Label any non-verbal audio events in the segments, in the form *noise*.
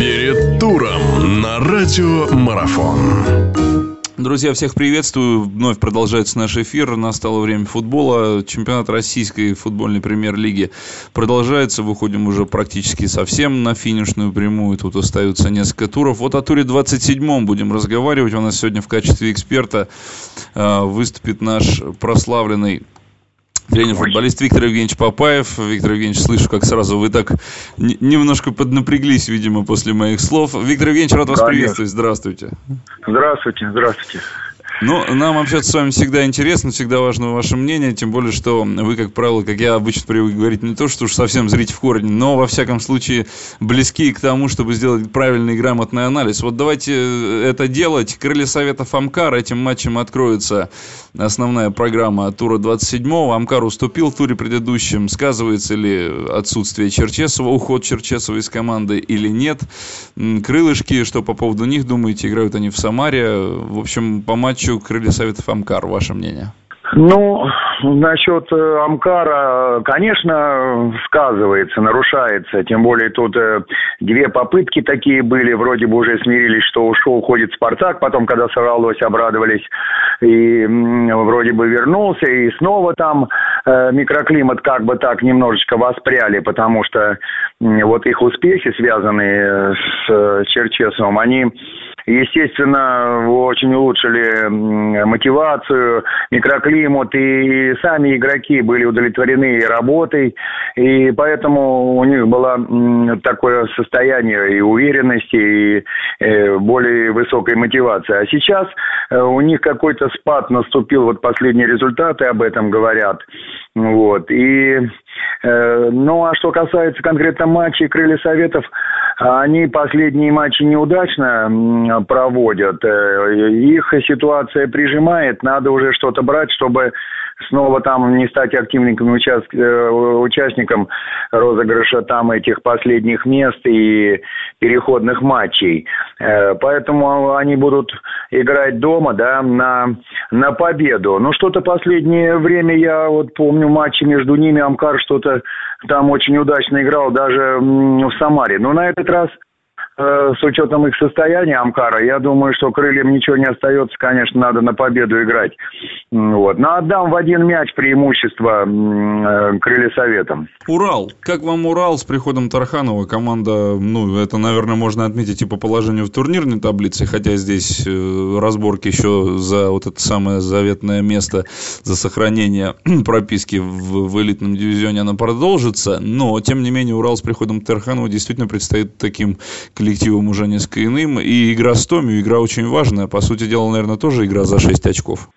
Перед туром на радио Марафон. Друзья, всех приветствую. Вновь продолжается наш эфир. Настало время футбола. Чемпионат российской футбольной премьер-лиги продолжается. Выходим уже практически совсем на финишную прямую. Тут остаются несколько туров. Вот о туре 27-м будем разговаривать. У нас сегодня в качестве эксперта э, выступит наш прославленный тренер-футболист Виктор Евгеньевич Папаев. Виктор Евгеньевич, слышу, как сразу вы так немножко поднапряглись, видимо, после моих слов. Виктор Евгеньевич, рад вас Конечно. приветствовать. Здравствуйте. Здравствуйте, здравствуйте. Ну, нам общаться с вами всегда интересно, всегда важно ваше мнение, тем более, что вы, как правило, как я обычно привык говорить, не то, что уж совсем зрите в корень, но, во всяком случае, близки к тому, чтобы сделать правильный и грамотный анализ. Вот давайте э, это делать. Крылья Советов Амкар. Этим матчем откроется основная программа тура 27-го. Амкар уступил в туре предыдущем. Сказывается ли отсутствие Черчесова, уход Черчесова из команды или нет? Крылышки, что по поводу них думаете? Играют они в Самаре. В общем, по матчу матчу крылья Советов Амкар. Ваше мнение? Ну, насчет э, Амкара, конечно, сказывается, нарушается. Тем более тут э, две попытки такие были. Вроде бы уже смирились, что ушел, уходит Спартак. Потом, когда сорвалось, обрадовались. И вроде бы вернулся. И снова там э, микроклимат как бы так немножечко воспряли. Потому что вот их успехи, связанные с Черчесовым, они естественно, очень улучшили мотивацию, микроклимат, и сами игроки были удовлетворены работой, и поэтому у них было такое состояние и уверенности, и э, более высокой мотивации. А сейчас э, у них какой-то спад наступил, вот последние результаты об этом говорят. Вот. И, э, ну, а что касается конкретно матчей Крылья Советов, они последние матчи неудачно проводят. Э, их ситуация прижимает, надо уже что-то брать, чтобы снова там не стать. Э, участником розыгрыша там этих последних мест и переходных матчей. Э, поэтому они будут играть дома, да, на, на победу. Но что-то последнее время я вот помню матчи между ними, Амкар что-то там очень удачно играл даже в Самаре. Но на этот раз с учетом их состояния Амкара, я думаю, что крыльям ничего не остается, конечно, надо на победу играть. Вот. Но отдам в один мяч преимущество э, крылья советам. Урал. Как вам Урал с приходом Тарханова? Команда, ну, это, наверное, можно отметить и по положению в турнирной таблице, хотя здесь э, разборки еще за вот это самое заветное место, за сохранение *clears throat* прописки в, в элитном дивизионе она продолжится, но, тем не менее, Урал с приходом Тарханова действительно предстоит таким коллективом уже несколько иным. И игра с Томью, игра очень важная. По сути дела, наверное, тоже игра за 6 очков.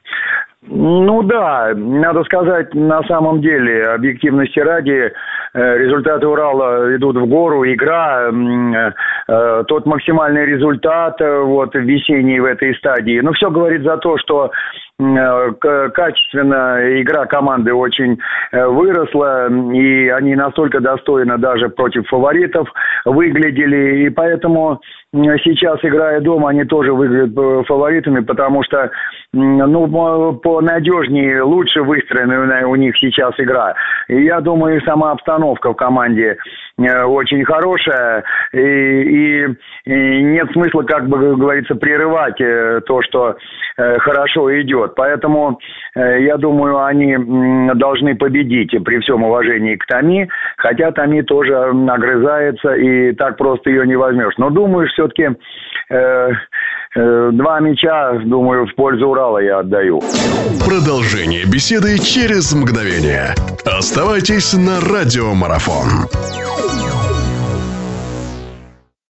Ну да, надо сказать, на самом деле, объективности ради, э, результаты Урала идут в гору, игра, э, тот максимальный результат э, вот весенний в этой стадии. Но все говорит за то, что качественно игра команды очень выросла, и они настолько достойно даже против фаворитов выглядели, и поэтому сейчас, играя дома, они тоже выглядят фаворитами, потому что ну, понадежнее, лучше выстроена у них сейчас игра. И я думаю, сама обстановка в команде э, очень хорошая, и, и, и нет смысла, как бы говорится, прерывать э, то, что э, хорошо идет. Поэтому я думаю, они должны победить при всем уважении к Томи, хотя Томи тоже огрызается, и так просто ее не возьмешь. Но думаю, все-таки Э, два мяча, думаю, в пользу Урала я отдаю. Продолжение беседы через мгновение. Оставайтесь на радиомарафон.